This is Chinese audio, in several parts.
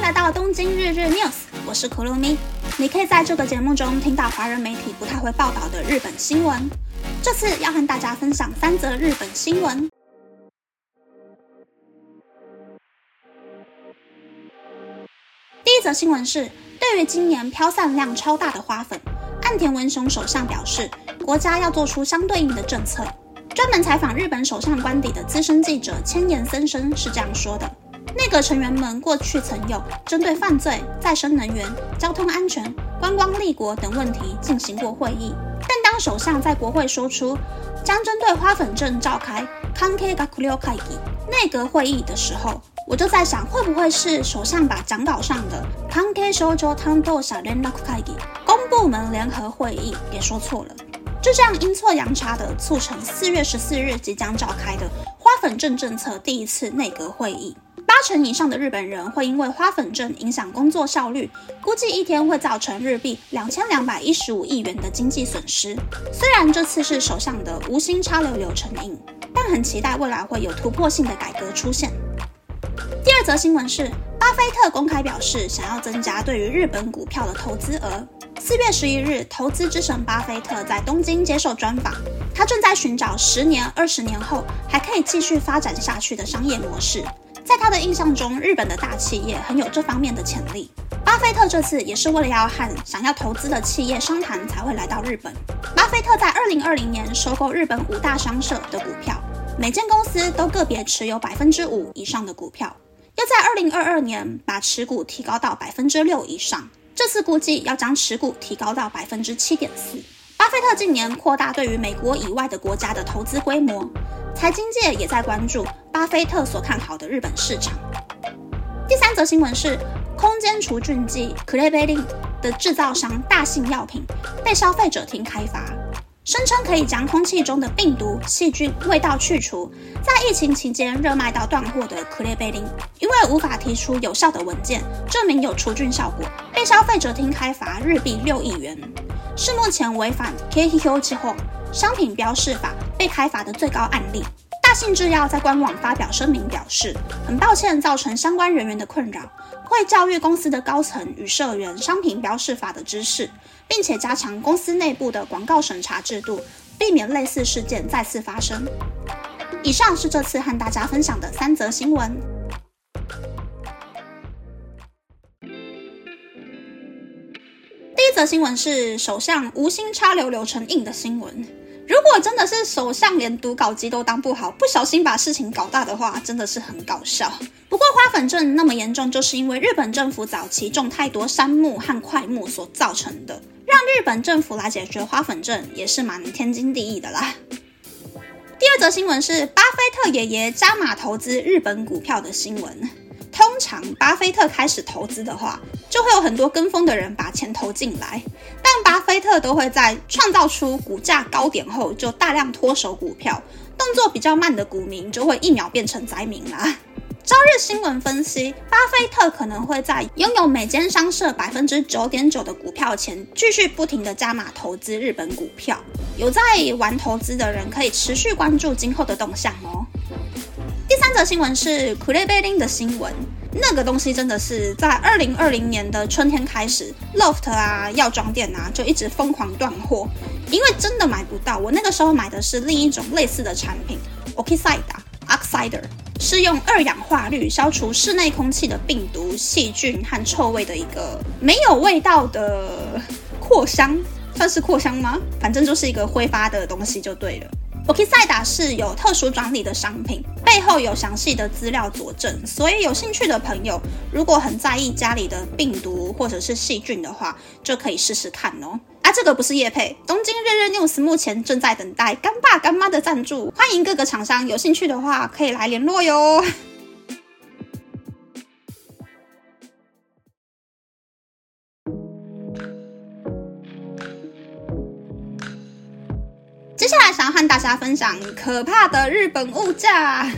来到东京日日 news，我是可露米。你可以在这个节目中听到华人媒体不太会报道的日本新闻。这次要和大家分享三则日本新闻。第一则新闻是，对于今年飘散量超大的花粉，岸田文雄首相表示，国家要做出相对应的政策。专门采访日本首相官邸的资深记者千言森生是这样说的。内阁成员们过去曾有针对犯罪、再生能源、交通安全、观光立国等问题进行过会议，但当首相在国会说出将针对花粉症召开 k a n k e g a k u l o k a i 内阁会议的时候，我就在想，会不会是首相把讲稿上的 k a n k e shoujo tando s h a r e n a k u k a i 公部门联合会议给说错了？就这样阴错阳差的促成四月十四日即将召开的花粉症政策第一次内阁会议。八成以上的日本人会因为花粉症影响工作效率，估计一天会造成日币两千两百一十五亿元的经济损失。虽然这次是首相的无心插柳柳成荫，但很期待未来会有突破性的改革出现。第二则新闻是，巴菲特公开表示想要增加对于日本股票的投资额。四月十一日，投资之神巴菲特在东京接受专访，他正在寻找十年、二十年后还可以继续发展下去的商业模式。他的印象中，日本的大企业很有这方面的潜力。巴菲特这次也是为了要和想要投资的企业商谈，才会来到日本。巴菲特在二零二零年收购日本五大商社的股票，每间公司都个别持有百分之五以上的股票，要在二零二二年把持股提高到百分之六以上。这次估计要将持股提高到百分之七点四。巴菲特近年扩大对于美国以外的国家的投资规模，财经界也在关注巴菲特所看好的日本市场。第三则新闻是，空间除菌剂 c l a b e l i n 的制造商大信药品被消费者厅开罚，声称可以将空气中的病毒、细菌、味道去除。在疫情期间热卖到断货的 c l a b e l i n 因为无法提出有效的文件证明有除菌效果，被消费者厅开罚日币六亿元。是目前违反 KHQ 之后商品标示法被开罚的最高案例。大信制药在官网发表声明表示，很抱歉造成相关人员的困扰，会教育公司的高层与社员商品标示法的知识，并且加强公司内部的广告审查制度，避免类似事件再次发生。以上是这次和大家分享的三则新闻。这则新闻是首相无心插柳柳成印的新闻。如果真的是首相连读稿机都当不好，不小心把事情搞大的话，真的是很搞笑。不过花粉症那么严重，就是因为日本政府早期种太多杉木和快木所造成的。让日本政府来解决花粉症，也是蛮天经地义的啦。第二则新闻是巴菲特爷爷加码投资日本股票的新闻。通常巴菲特开始投资的话，就会有很多跟风的人把钱投进来，但巴菲特都会在创造出股价高点后就大量脱手股票，动作比较慢的股民就会一秒变成灾民啦。朝日新闻分析，巴菲特可能会在拥有每间商社百分之九点九的股票前，继续不停的加码投资日本股票。有在玩投资的人可以持续关注今后的动向哦。第三则新闻是 c l a b e l i n 的新闻，那个东西真的是在二零二零年的春天开始，Loft 啊、药妆店啊就一直疯狂断货，因为真的买不到。我那个时候买的是另一种类似的产品，Oxide Oxider，是用二氧化氯消除室内空气的病毒、细菌和臭味的一个没有味道的扩香，算是扩香吗？反正就是一个挥发的东西就对了。O k 赛达是有特殊专利的商品，背后有详细的资料佐证，所以有兴趣的朋友，如果很在意家里的病毒或者是细菌的话，就可以试试看哦。啊，这个不是叶配，东京日日 news 目前正在等待干爸干妈的赞助，欢迎各个厂商有兴趣的话可以来联络哟。想要和大家分享可怕的日本物价。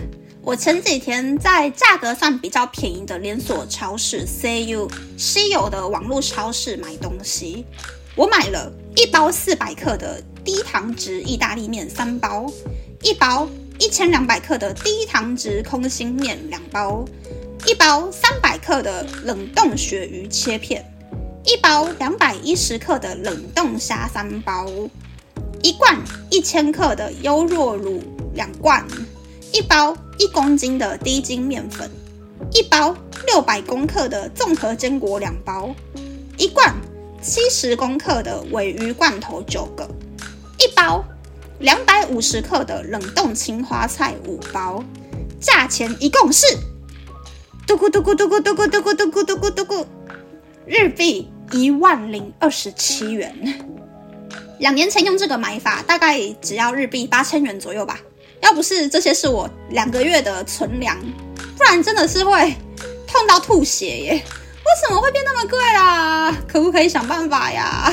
我前几天在价格算比较便宜的连锁超市 CU 稀有的网络超市买东西，我买了一包四百克的低糖值意大利面三包，一包一千两百克的低糖值空心面两包，一包三百克的冷冻鳕鱼切片，一包两百一十克的冷冻虾三包，一罐一千克的优若乳两罐，一包一公斤的低筋面粉，一包六百公克的综合坚果两包，一罐七十公克的尾鱼罐头九个，一包两百五十克的冷冻青花菜五包，价钱一共是。嘟咕嘟咕嘟咕嘟咕嘟咕嘟咕嘟咕嘟咕，日币一万零二十七元。两年前用这个买法，大概只要日币八千元左右吧。要不是这些是我两个月的存粮，不然真的是会痛到吐血耶！为什么会变那么贵啦？可不可以想办法呀？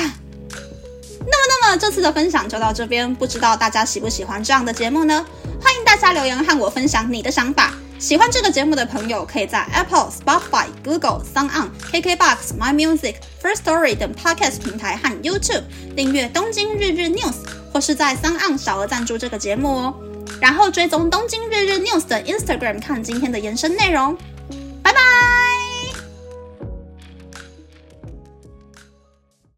那么，那么这次的分享就到这边，不知道大家喜不喜欢这样的节目呢？欢迎大家留言和我分享你的想法。喜欢这个节目的朋友，可以在 Apple、Spotify、Google、song on、KKBox、My Music、First Story 等 Podcast 平台和 YouTube 订阅《东京日日 News》，或是在 s o n On 小额赞助这个节目哦。然后追踪《东京日日 News》的 Instagram 看今天的延伸内容。